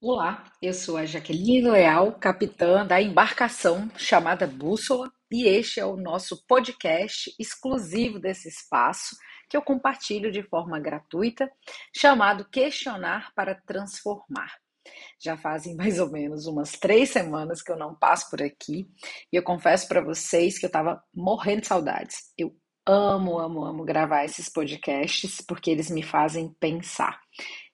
Olá, eu sou a Jaqueline Leal, capitã da embarcação chamada Bússola, e este é o nosso podcast exclusivo desse espaço que eu compartilho de forma gratuita, chamado Questionar para Transformar. Já fazem mais ou menos umas três semanas que eu não passo por aqui e eu confesso para vocês que eu estava morrendo de saudades. Eu amo, amo, amo gravar esses podcasts porque eles me fazem pensar.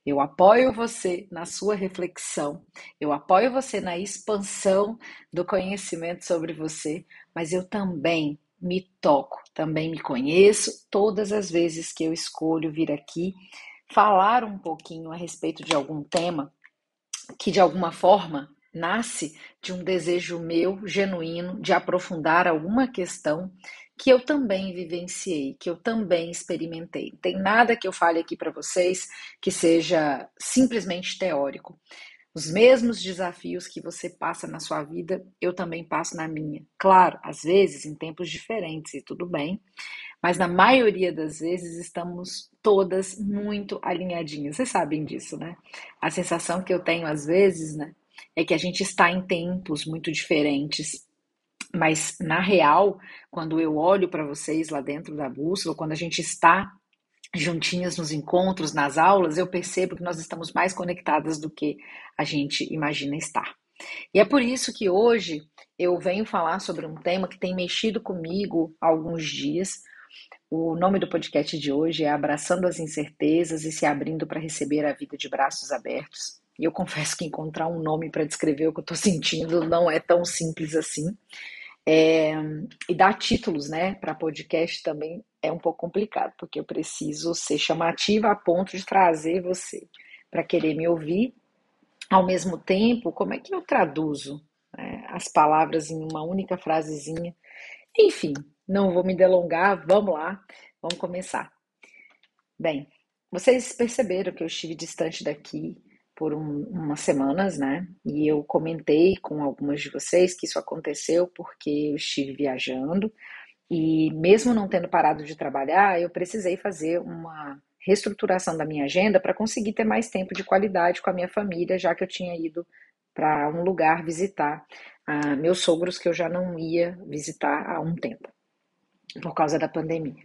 Eu apoio você na sua reflexão, eu apoio você na expansão do conhecimento sobre você, mas eu também me toco, também me conheço. Todas as vezes que eu escolho vir aqui falar um pouquinho a respeito de algum tema que de alguma forma nasce de um desejo meu genuíno de aprofundar alguma questão que eu também vivenciei, que eu também experimentei. Tem nada que eu fale aqui para vocês que seja simplesmente teórico. Os mesmos desafios que você passa na sua vida, eu também passo na minha. Claro, às vezes em tempos diferentes e tudo bem, mas na maioria das vezes estamos todas muito alinhadinhas. Vocês sabem disso, né? A sensação que eu tenho às vezes, né, é que a gente está em tempos muito diferentes mas na real, quando eu olho para vocês lá dentro da bússola, quando a gente está juntinhas nos encontros, nas aulas, eu percebo que nós estamos mais conectadas do que a gente imagina estar. E é por isso que hoje eu venho falar sobre um tema que tem mexido comigo há alguns dias. O nome do podcast de hoje é Abraçando as Incertezas e se abrindo para receber a vida de braços abertos. E eu confesso que encontrar um nome para descrever o que eu estou sentindo não é tão simples assim. É, e dar títulos né, para podcast também é um pouco complicado, porque eu preciso ser chamativa a ponto de trazer você para querer me ouvir. Ao mesmo tempo, como é que eu traduzo né, as palavras em uma única frasezinha? Enfim, não vou me delongar, vamos lá, vamos começar. Bem, vocês perceberam que eu estive distante daqui por um, umas semanas, né? E eu comentei com algumas de vocês que isso aconteceu porque eu estive viajando e, mesmo não tendo parado de trabalhar, eu precisei fazer uma reestruturação da minha agenda para conseguir ter mais tempo de qualidade com a minha família, já que eu tinha ido para um lugar visitar ah, meus sogros que eu já não ia visitar há um tempo, por causa da pandemia.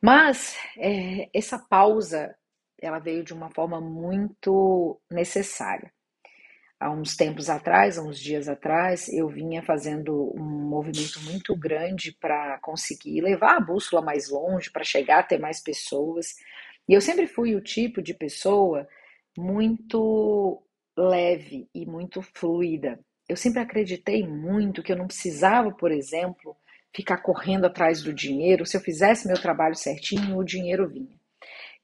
Mas é, essa pausa ela veio de uma forma muito necessária. Há uns tempos atrás, há uns dias atrás, eu vinha fazendo um movimento muito grande para conseguir levar a bússola mais longe, para chegar a ter mais pessoas. E eu sempre fui o tipo de pessoa muito leve e muito fluida. Eu sempre acreditei muito que eu não precisava, por exemplo, ficar correndo atrás do dinheiro. Se eu fizesse meu trabalho certinho, o dinheiro vinha.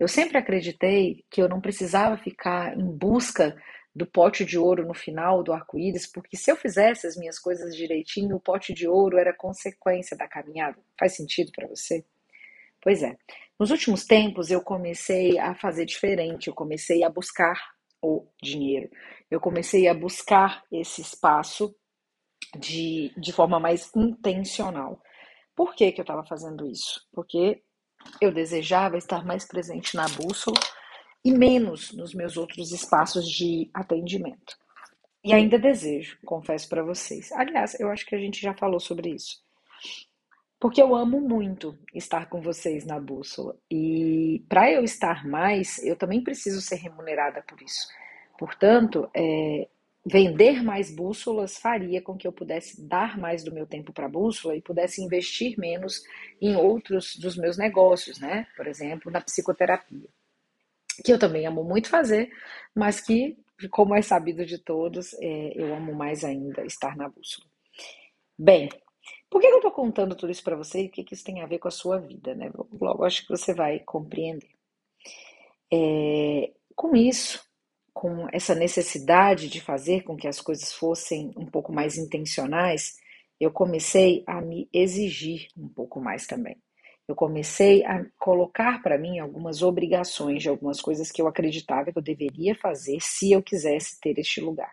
Eu sempre acreditei que eu não precisava ficar em busca do pote de ouro no final do arco-íris, porque se eu fizesse as minhas coisas direitinho, o pote de ouro era consequência da caminhada. Faz sentido para você? Pois é. Nos últimos tempos eu comecei a fazer diferente, eu comecei a buscar o dinheiro. Eu comecei a buscar esse espaço de, de forma mais intencional. Por que, que eu estava fazendo isso? Porque eu desejava estar mais presente na bússola e menos nos meus outros espaços de atendimento. E ainda desejo, confesso para vocês. Aliás, eu acho que a gente já falou sobre isso. Porque eu amo muito estar com vocês na bússola. E para eu estar mais, eu também preciso ser remunerada por isso. Portanto, é, vender mais bússolas faria com que eu pudesse dar mais do meu tempo para a bússola e pudesse investir menos em outros dos meus negócios, né? Por exemplo, na psicoterapia, que eu também amo muito fazer, mas que, como é sabido de todos, é, eu amo mais ainda estar na bússola. Bem, por que eu estou contando tudo isso para você e o que, que isso tem a ver com a sua vida, né? Logo, acho que você vai compreender. É, com isso, com essa necessidade de fazer com que as coisas fossem um pouco mais intencionais, eu comecei a me exigir um pouco mais também. Eu comecei a colocar para mim algumas obrigações de algumas coisas que eu acreditava que eu deveria fazer se eu quisesse ter este lugar.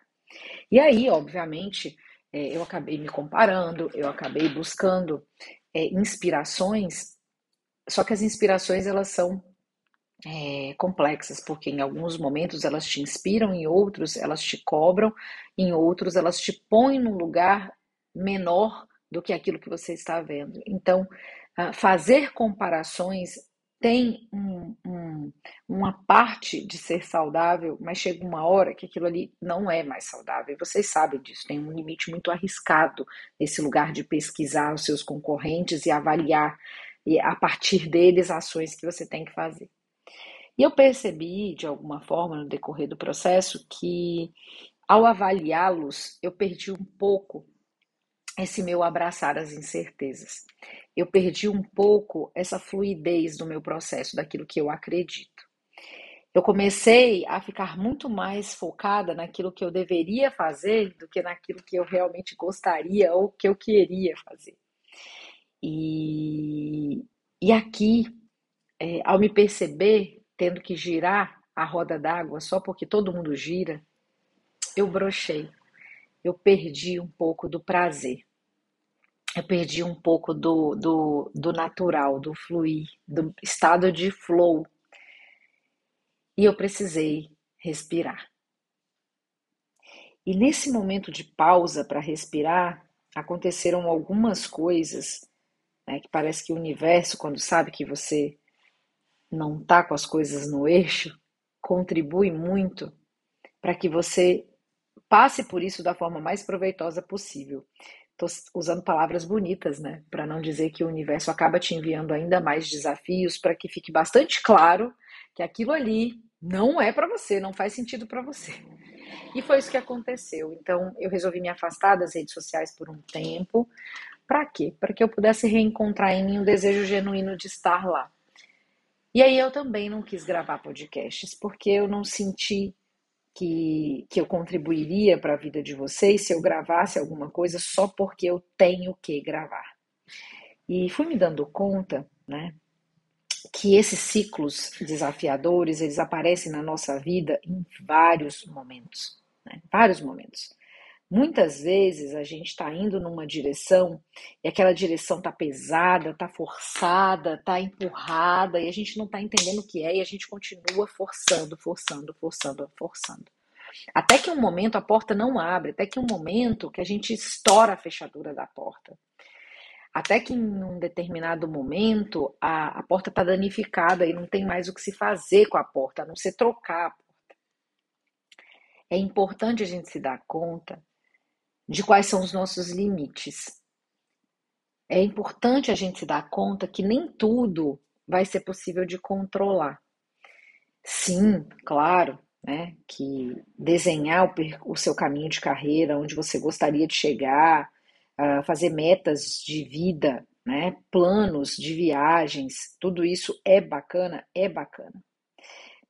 E aí, obviamente, é, eu acabei me comparando, eu acabei buscando é, inspirações, só que as inspirações elas são é, complexas, porque em alguns momentos elas te inspiram, em outros elas te cobram, em outros elas te põem num lugar menor do que aquilo que você está vendo. Então, ah, fazer comparações tem um, um, uma parte de ser saudável, mas chega uma hora que aquilo ali não é mais saudável. Vocês sabem disso, tem um limite muito arriscado nesse lugar de pesquisar os seus concorrentes e avaliar e a partir deles ações que você tem que fazer. E eu percebi, de alguma forma, no decorrer do processo, que ao avaliá-los, eu perdi um pouco esse meu abraçar as incertezas. Eu perdi um pouco essa fluidez do meu processo, daquilo que eu acredito. Eu comecei a ficar muito mais focada naquilo que eu deveria fazer do que naquilo que eu realmente gostaria ou que eu queria fazer. E, e aqui, é, ao me perceber tendo que girar a roda d'água só porque todo mundo gira, eu brochei. Eu perdi um pouco do prazer eu perdi um pouco do, do, do natural, do fluir, do estado de flow. E eu precisei respirar. E nesse momento de pausa para respirar, aconteceram algumas coisas né, que parece que o universo, quando sabe que você não está com as coisas no eixo, contribui muito para que você passe por isso da forma mais proveitosa possível. Estou usando palavras bonitas, né? Para não dizer que o universo acaba te enviando ainda mais desafios para que fique bastante claro que aquilo ali não é para você, não faz sentido para você. E foi isso que aconteceu. Então, eu resolvi me afastar das redes sociais por um tempo. Para quê? Para que eu pudesse reencontrar em mim um desejo genuíno de estar lá. E aí eu também não quis gravar podcasts, porque eu não senti que, que eu contribuiria para a vida de vocês se eu gravasse alguma coisa só porque eu tenho que gravar. E fui me dando conta, né, que esses ciclos desafiadores, eles aparecem na nossa vida em vários momentos, né, vários momentos. Muitas vezes a gente está indo numa direção e aquela direção está pesada, está forçada, está empurrada e a gente não está entendendo o que é e a gente continua forçando, forçando, forçando, forçando. Até que um momento a porta não abre, até que um momento que a gente estoura a fechadura da porta. Até que em um determinado momento a, a porta está danificada e não tem mais o que se fazer com a porta, a não ser trocar a porta. É importante a gente se dar conta de quais são os nossos limites. É importante a gente se dar conta que nem tudo vai ser possível de controlar. Sim, claro, né, que desenhar o, o seu caminho de carreira, onde você gostaria de chegar, uh, fazer metas de vida, né, planos de viagens, tudo isso é bacana, é bacana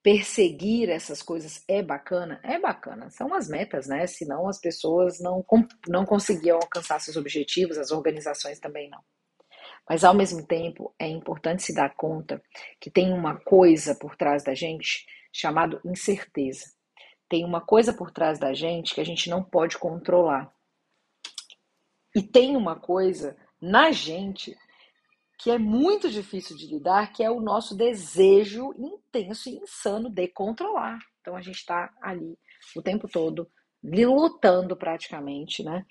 perseguir essas coisas é bacana? É bacana, são as metas, né? Senão as pessoas não, não conseguiam alcançar seus objetivos, as organizações também não. Mas ao mesmo tempo é importante se dar conta que tem uma coisa por trás da gente chamado incerteza. Tem uma coisa por trás da gente que a gente não pode controlar. E tem uma coisa na gente que é muito difícil de lidar, que é o nosso desejo intenso e insano de controlar. Então a gente está ali o tempo todo lutando praticamente, né?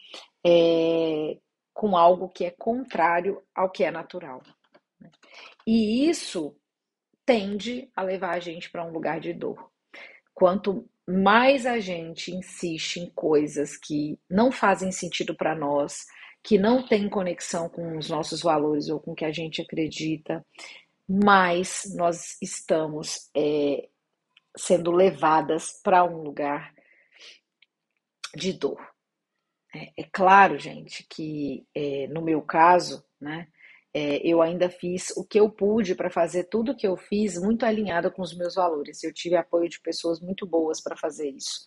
É, com algo que é contrário ao que é natural. Né? E isso tende a levar a gente para um lugar de dor. Quanto mais a gente insiste em coisas que não fazem sentido para nós, que não tem conexão com os nossos valores ou com o que a gente acredita, mais nós estamos é, sendo levadas para um lugar de dor. É, é claro, gente, que é, no meu caso, né, é, eu ainda fiz o que eu pude para fazer tudo o que eu fiz muito alinhado com os meus valores. Eu tive apoio de pessoas muito boas para fazer isso.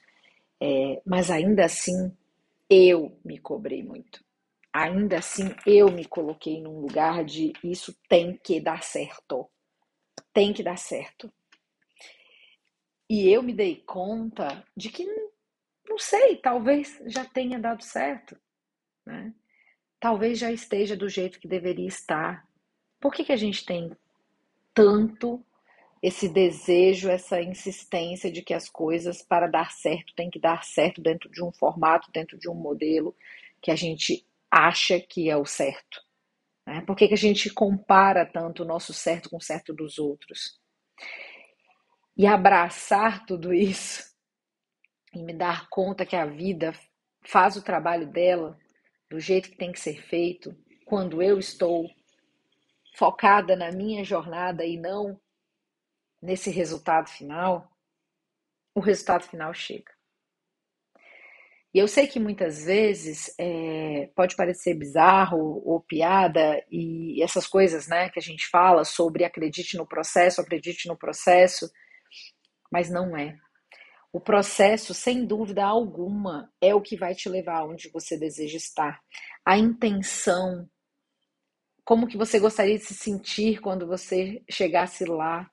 É, mas ainda assim, eu me cobrei muito ainda assim eu me coloquei num lugar de isso tem que dar certo. Tem que dar certo. E eu me dei conta de que, não sei, talvez já tenha dado certo. Né? Talvez já esteja do jeito que deveria estar. Por que, que a gente tem tanto esse desejo, essa insistência de que as coisas, para dar certo, tem que dar certo dentro de um formato, dentro de um modelo que a gente acha que é o certo. Né? Por que, que a gente compara tanto o nosso certo com o certo dos outros? E abraçar tudo isso e me dar conta que a vida faz o trabalho dela do jeito que tem que ser feito, quando eu estou focada na minha jornada e não nesse resultado final, o resultado final chega. E eu sei que muitas vezes é, pode parecer bizarro ou, piada e essas coisas, né, que a gente fala sobre acredite no processo, acredite no processo, mas não é. O processo, sem dúvida alguma, é o que vai te levar aonde você deseja estar. A intenção, como que você gostaria de se sentir quando você chegasse lá,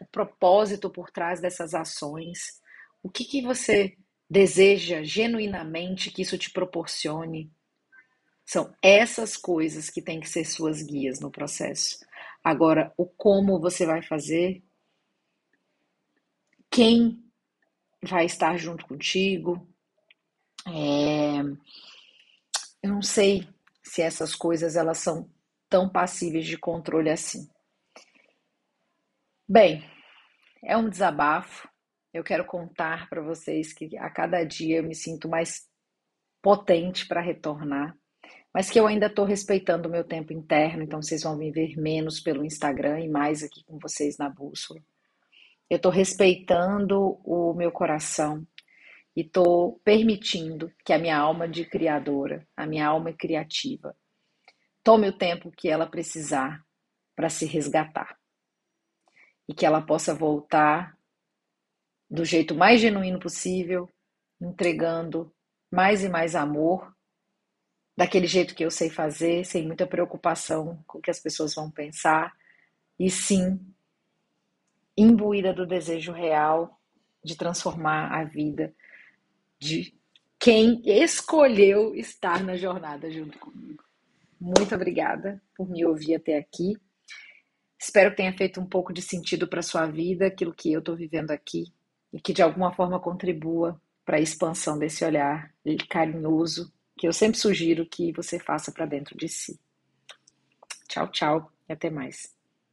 o propósito por trás dessas ações, o que, que você deseja genuinamente que isso te proporcione. São essas coisas que têm que ser suas guias no processo. Agora, o como você vai fazer, quem vai estar junto contigo, é... eu não sei se essas coisas elas são tão passíveis de controle assim. Bem, é um desabafo, eu quero contar para vocês que a cada dia eu me sinto mais potente para retornar, mas que eu ainda estou respeitando o meu tempo interno, então vocês vão me ver menos pelo Instagram e mais aqui com vocês na bússola. Eu estou respeitando o meu coração e estou permitindo que a minha alma de criadora, a minha alma criativa, tome o tempo que ela precisar para se resgatar e que ela possa voltar do jeito mais genuíno possível, entregando mais e mais amor, daquele jeito que eu sei fazer, sem muita preocupação com o que as pessoas vão pensar, e sim imbuída do desejo real de transformar a vida de quem escolheu estar na jornada junto comigo. Muito obrigada por me ouvir até aqui. Espero que tenha feito um pouco de sentido para sua vida, aquilo que eu estou vivendo aqui e que de alguma forma contribua para a expansão desse olhar carinhoso que eu sempre sugiro que você faça para dentro de si. Tchau, tchau e até mais.